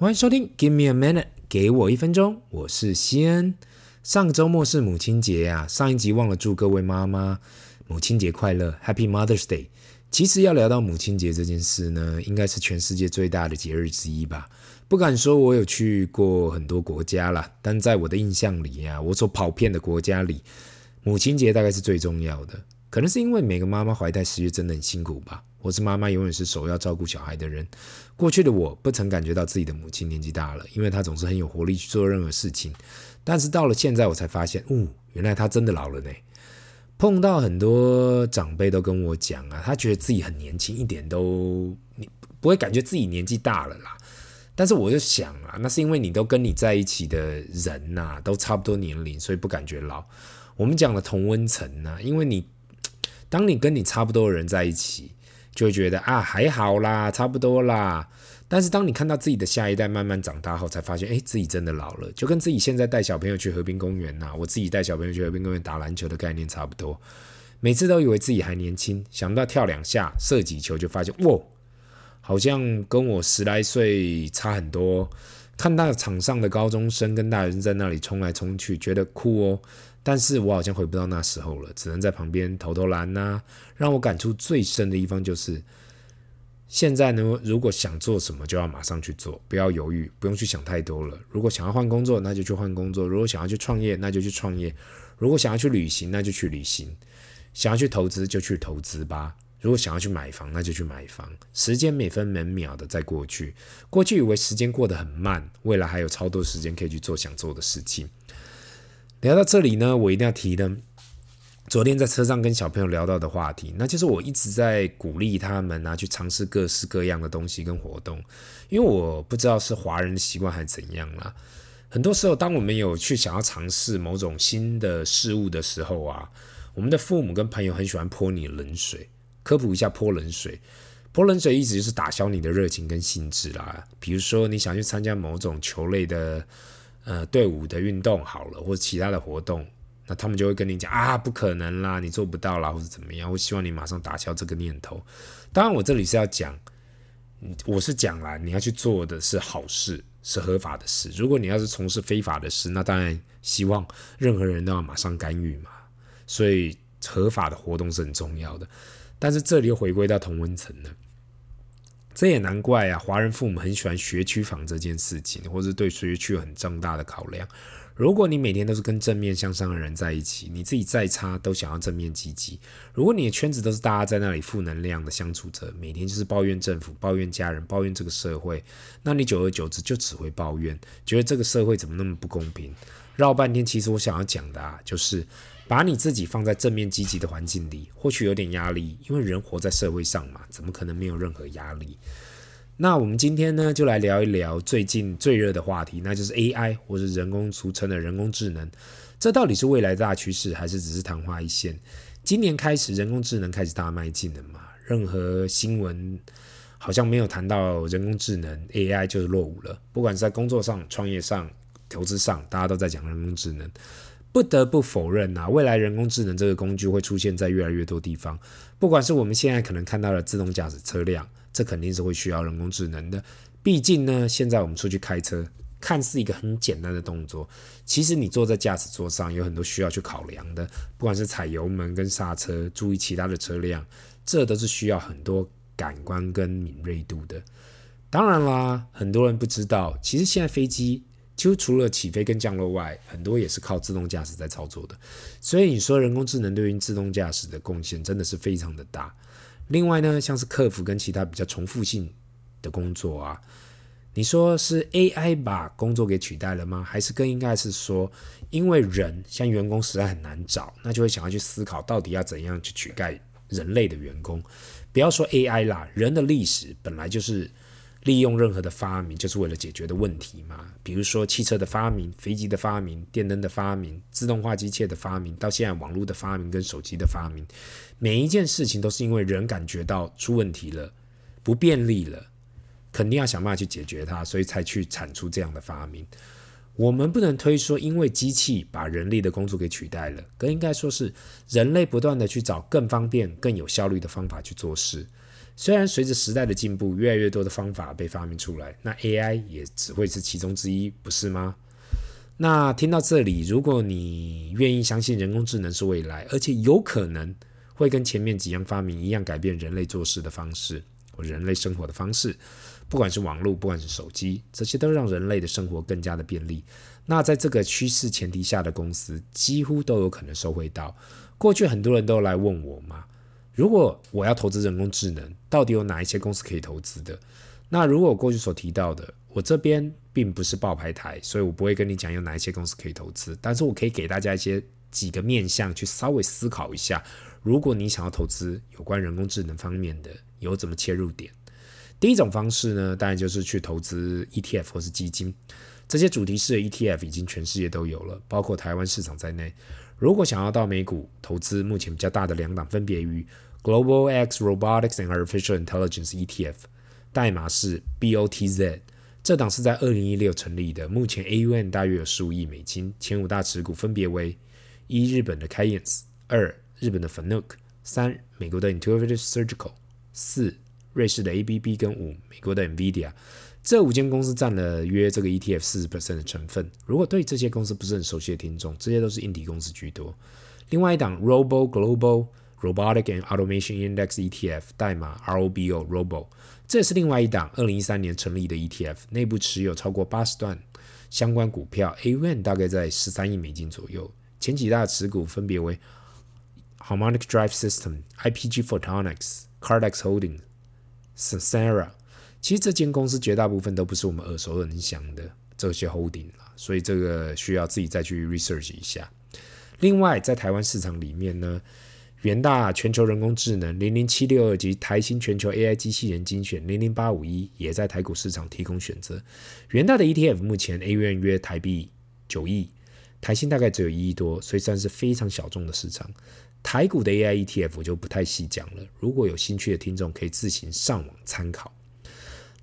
欢迎收听 Give me a minute，给我一分钟，我是西恩。上个周末是母亲节呀、啊，上一集忘了祝各位妈妈母亲节快乐，Happy Mother's Day。其实要聊到母亲节这件事呢，应该是全世界最大的节日之一吧。不敢说我有去过很多国家啦，但在我的印象里呀、啊，我所跑遍的国家里，母亲节大概是最重要的。可能是因为每个妈妈怀胎十月真的很辛苦吧。我是妈妈，永远是首要照顾小孩的人。过去的我不曾感觉到自己的母亲年纪大了，因为她总是很有活力去做任何事情。但是到了现在，我才发现，哦，原来她真的老了呢。碰到很多长辈都跟我讲啊，他觉得自己很年轻，一点都你不会感觉自己年纪大了啦。但是我就想啊，那是因为你都跟你在一起的人呐、都差不多年龄，所以不感觉老。我们讲的同温层呢，因为你当你跟你差不多的人在一起。就会觉得啊，还好啦，差不多啦。但是当你看到自己的下一代慢慢长大后，才发现，哎，自己真的老了，就跟自己现在带小朋友去河滨公园呐，我自己带小朋友去河滨公园打篮球的概念差不多。每次都以为自己还年轻，想不到跳两下、射几球，就发现，哇，好像跟我十来岁差很多。看到场上的高中生跟大人在那里冲来冲去，觉得酷哦。但是我好像回不到那时候了，只能在旁边投投篮呐、让我感触最深的地方就是，现在呢，如果想做什么，就要马上去做，不要犹豫，不用去想太多了。如果想要换工作，那就去换工作；如果想要去创业，那就去创业；如果想要去旅行，那就去旅行；想要去投资，就去投资吧。如果想要去买房，那就去买房。时间每分每秒的在过去，过去以为时间过得很慢，未来还有超多时间可以去做想做的事情。聊到这里呢，我一定要提的，昨天在车上跟小朋友聊到的话题，那就是我一直在鼓励他们啊，去尝试各式各样的东西跟活动，因为我不知道是华人的习惯还是怎样啦。很多时候，当我们有去想要尝试某种新的事物的时候啊，我们的父母跟朋友很喜欢泼你冷水。科普一下，泼冷水，泼冷水意思就是打消你的热情跟兴致啦。比如说，你想去参加某种球类的。呃，队伍的运动好了，或者其他的活动，那他们就会跟你讲啊，不可能啦，你做不到啦，或者怎么样。我希望你马上打消这个念头。当然，我这里是要讲，我是讲啦，你要去做的是好事，是合法的事。如果你要是从事非法的事，那当然希望任何人都要马上干预嘛。所以，合法的活动是很重要的。但是这里又回归到同温层了。这也难怪啊，华人父母很喜欢学区房这件事情，或是对学区有很重大的考量。如果你每天都是跟正面向上的人在一起，你自己再差都想要正面积极。如果你的圈子都是大家在那里负能量的相处着，每天就是抱怨政府、抱怨家人、抱怨这个社会，那你久而久之就只会抱怨，觉得这个社会怎么那么不公平。绕半天，其实我想要讲的啊，就是。把你自己放在正面积极的环境里，或许有点压力，因为人活在社会上嘛，怎么可能没有任何压力？那我们今天呢，就来聊一聊最近最热的话题，那就是 AI，或是人工俗称的人工智能。这到底是未来大趋势，还是只是昙花一现？今年开始，人工智能开始大迈进了嘛？任何新闻好像没有谈到人工智能 AI 就是落伍了。不管是在工作上、创业上、投资上，大家都在讲人工智能。不得不否认呐，未来人工智能这个工具会出现在越来越多地方。不管是我们现在可能看到的自动驾驶车辆，这肯定是会需要人工智能的。毕竟呢，现在我们出去开车，看似一个很简单的动作，其实你坐在驾驶座上有很多需要去考量的。不管是踩油门跟刹车，注意其他的车辆，这都是需要很多感官跟敏锐度的。当然啦，很多人不知道，其实现在飞机。就除了起飞跟降落外，很多也是靠自动驾驶在操作的。所以你说人工智能对于自动驾驶的贡献真的是非常的大。另外呢，像是客服跟其他比较重复性的工作啊，你说是 AI 把工作给取代了吗？还是更应该是说，因为人像员工实在很难找，那就会想要去思考到底要怎样去取代人类的员工。不要说 AI 啦，人的历史本来就是。利用任何的发明，就是为了解决的问题嘛。比如说汽车的发明、飞机的发明、电灯的发明、自动化机械的发明，到现在网络的发明跟手机的发明，每一件事情都是因为人感觉到出问题了、不便利了，肯定要想办法去解决它，所以才去产出这样的发明。我们不能推说，因为机器把人力的工作给取代了，更应该说是人类不断的去找更方便、更有效率的方法去做事。虽然随着时代的进步，越来越多的方法被发明出来，那 AI 也只会是其中之一，不是吗？那听到这里，如果你愿意相信人工智能是未来，而且有可能会跟前面几样发明一样改变人类做事的方式，或人类生活的方式，不管是网络，不管是手机，这些都让人类的生活更加的便利。那在这个趋势前提下的公司，几乎都有可能受惠到。过去很多人都来问我嘛，如果我要投资人工智能，到底有哪一些公司可以投资的？那如果我过去所提到的，我这边并不是报牌台，所以我不会跟你讲有哪一些公司可以投资，但是我可以给大家一些几个面向去稍微思考一下。如果你想要投资有关人工智能方面的，有怎么切入点？第一种方式呢，当然就是去投资 ETF 或是基金，这些主题式的 ETF 已经全世界都有了，包括台湾市场在内。如果想要到美股投资，目前比较大的两档分别于 Global X Robotics and Artificial Intelligence ETF。代码是 BOTZ，这档是在二零一六成立的，目前 AUM 大约有十五亿美金，前五大持股分别为：一、日本的 k a y e n s 二、日本的 Fanuc，三、美国的 Intuitive Surgical，四、瑞士的 ABB，跟五、美国的 NVIDIA。这五间公司占了约这个 ETF 四十 percent 的成分。如果对这些公司不是很熟悉的听众，这些都是硬体公司居多。另外一档 Robo Global Robotic and Automation Index ETF，代码 ROBO，Robo。这是另外一档二零一三年成立的 ETF，内部持有超过八十段相关股票，AUM 大概在十三亿美金左右。前几大持股分别为 Harmonic Drive System、IPG Photonics、Cardex Holdings、Sasara。其实这间公司绝大部分都不是我们耳熟能详的这些 holding 了，所以这个需要自己再去 research 一下。另外，在台湾市场里面呢，元大全球人工智能零零七六二及台新全球 AI 机器人精选零零八五一也在台股市场提供选择。元大的 ETF 目前 AUM 约台币九亿，台新大概只有一亿多，所以算是非常小众的市场。台股的 AI ETF 我就不太细讲了，如果有兴趣的听众可以自行上网参考。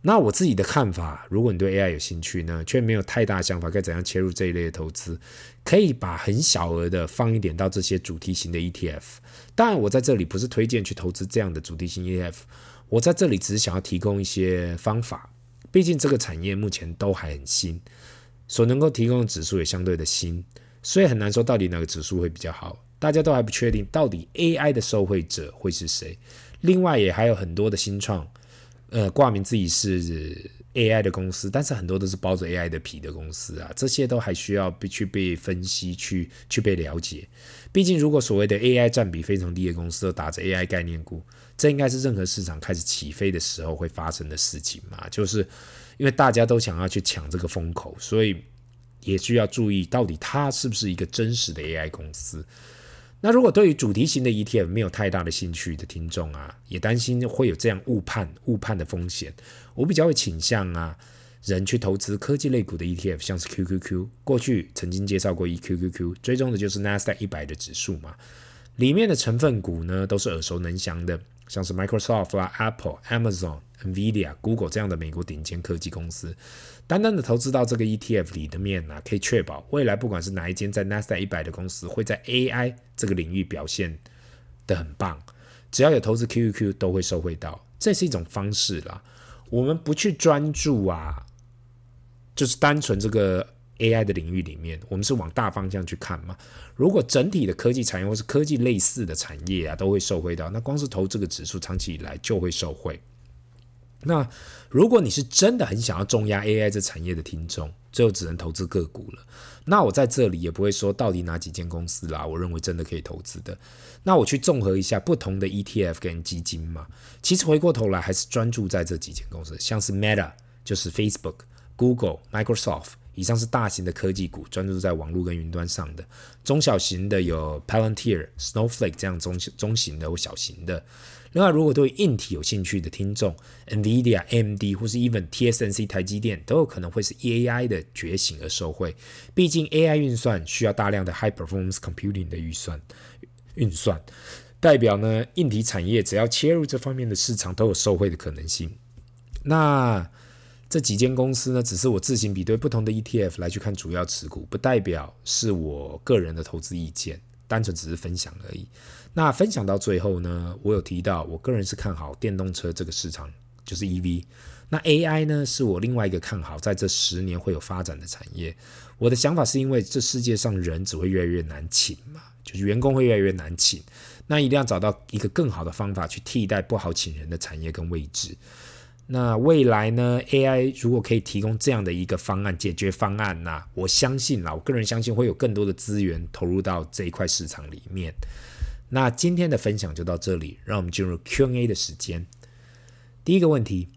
那我自己的看法，如果你对 AI 有兴趣呢，却没有太大想法该怎样切入这一类的投资，可以把很小额的放一点到这些主题型的 ETF。当然，我在这里不是推荐去投资这样的主题型 ETF，我在这里只是想要提供一些方法。毕竟这个产业目前都还很新，所能够提供的指数也相对的新，所以很难说到底哪个指数会比较好。大家都还不确定到底 AI 的受惠者会是谁。另外，也还有很多的新创。呃，挂名自己是 AI 的公司，但是很多都是包着 AI 的皮的公司啊，这些都还需要去被分析、去去被了解。毕竟，如果所谓的 AI 占比非常低的公司都打着 AI 概念股，这应该是任何市场开始起飞的时候会发生的事情嘛？就是因为大家都想要去抢这个风口，所以也需要注意到底它是不是一个真实的 AI 公司。那如果对于主题型的 ETF 没有太大的兴趣的听众啊，也担心会有这样误判误判的风险，我比较会倾向啊，人去投资科技类股的 ETF，像是 QQQ，过去曾经介绍过一 QQQ，追踪的就是 Nasdaq 一百的指数嘛，里面的成分股呢都是耳熟能详的，像是 Microsoft 啊、Apple、Amazon、NVIDIA、Google 这样的美国顶尖科技公司。单单的投资到这个 ETF 里的面呢、可以确保未来不管是哪一间在 Nasdaq 一百的公司，会在 AI 这个领域表现得很棒。只要有投资 QQQ 都会受惠到，这是一种方式啦。我们不去专注啊，就是单纯这个 AI 的领域里面，我们是往大方向去看嘛。如果整体的科技产业或是科技类似的产业啊，都会受惠到，那光是投这个指数，长期以来就会受惠。那如果你是真的很想要重压 AI 这产业的听众，最后只能投资个股了。那我在这里也不会说到底哪几间公司啦，我认为真的可以投资的。那我去综合一下不同的 ETF 跟基金嘛，其实回过头来还是专注在这几间公司，像是 Meta 就是 Facebook、Google、Microsoft，以上是大型的科技股，专注在网络跟云端上的；中小型的有 Palantir、Snowflake 这样中中型的或小型的。另外，如果对硬体有兴趣的听众，NVIDIA、AMD 或是 even TSMC 台积电都有可能会是 AI 的觉醒而受惠。毕竟 AI 运算需要大量的 high performance computing 的预算运算，代表呢硬体产业只要切入这方面的市场都有受惠的可能性。那这几间公司呢，只是我自行比对不同的 ETF 来去看主要持股，不代表是我个人的投资意见。单纯只是分享而已。那分享到最后呢，我有提到，我个人是看好电动车这个市场，就是 EV。那 AI 呢，是我另外一个看好，在这十年会有发展的产业。我的想法是因为这世界上人只会越来越难请嘛，就是员工会越来越难请，那一定要找到一个更好的方法去替代不好请人的产业跟位置。那未来呢，AI 如果可以提供这样的一个方案解决方案，那我相信啦，我个人相信会有更多的资源投入到这一块市场里面。那今天的分享就到这里，让我们进入 Q&A 的时间。第一个问题。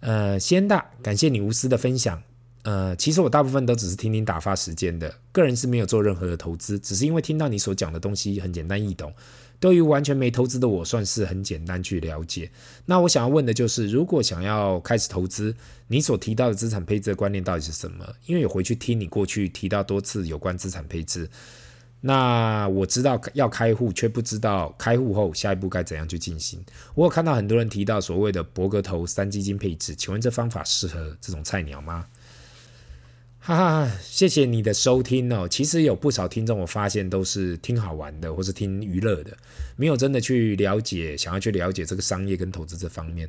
呃，先大，感谢你无私的分享。呃，其实我大部分都只是听听打发时间的，个人是没有做任何的投资，只是因为听到你所讲的东西很简单易懂，对于完全没投资的我，算是很简单去了解。那我想要问的就是，如果想要开始投资，你所提到的资产配置的观念到底是什么？因为有回去听你过去提到多次有关资产配置。那我知道要开户，却不知道开户后下一步该怎样去进行。我有看到很多人提到所谓的博格投三基金配置，请问这方法适合这种菜鸟吗？哈哈，谢谢你的收听哦。其实有不少听众，我发现都是听好玩的，或是听娱乐的，没有真的去了解，想要去了解这个商业跟投资这方面。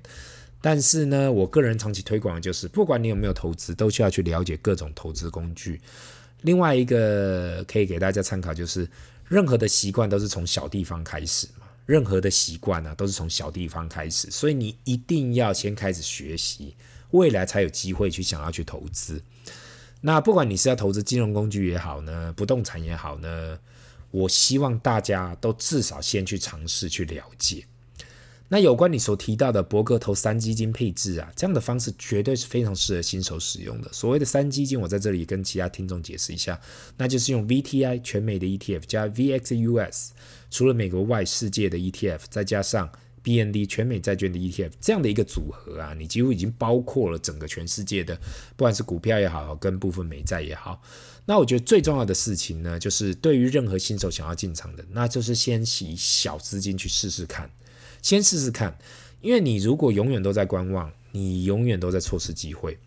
但是呢，我个人长期推广的就是，不管你有没有投资，都需要去了解各种投资工具。另外一个可以给大家参考，就是任何的习惯都是从小地方开始嘛。任何的习惯呢，都是从小地方开始，所以你一定要先开始学习，未来才有机会去想要去投资。那不管你是要投资金融工具也好呢，不动产也好呢，我希望大家都至少先去尝试去了解。那有关你所提到的博格投三基金配置啊，这样的方式绝对是非常适合新手使用的。所谓的三基金，我在这里跟其他听众解释一下，那就是用 VTI 全美的 ETF 加 VXUS 除了美国外世界的 ETF，再加上 BND 全美债券的 ETF 这样的一个组合啊，你几乎已经包括了整个全世界的，不管是股票也好，跟部分美债也好。那我觉得最重要的事情呢，就是对于任何新手想要进场的，那就是先以小资金去试试看。先试试看，因为你如果永远都在观望，你永远都在错失机会。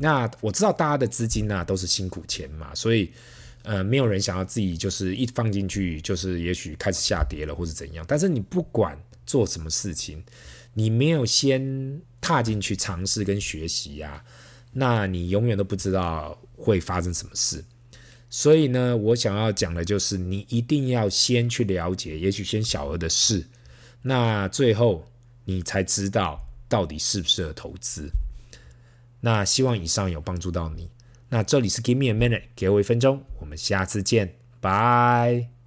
那我知道大家的资金呢、都是辛苦钱嘛，所以呃没有人想要自己就是一放进去就是也许开始下跌了或是怎样。但是你不管做什么事情，你没有先踏进去尝试跟学习呀、那你永远都不知道会发生什么事。所以呢，我想要讲的就是你一定要先去了解，也许先小额的试。那最后你才知道到底适不适合投资。那希望以上有帮助到你。那这里是 Give me a minute，给我一分钟，我们下次见，拜。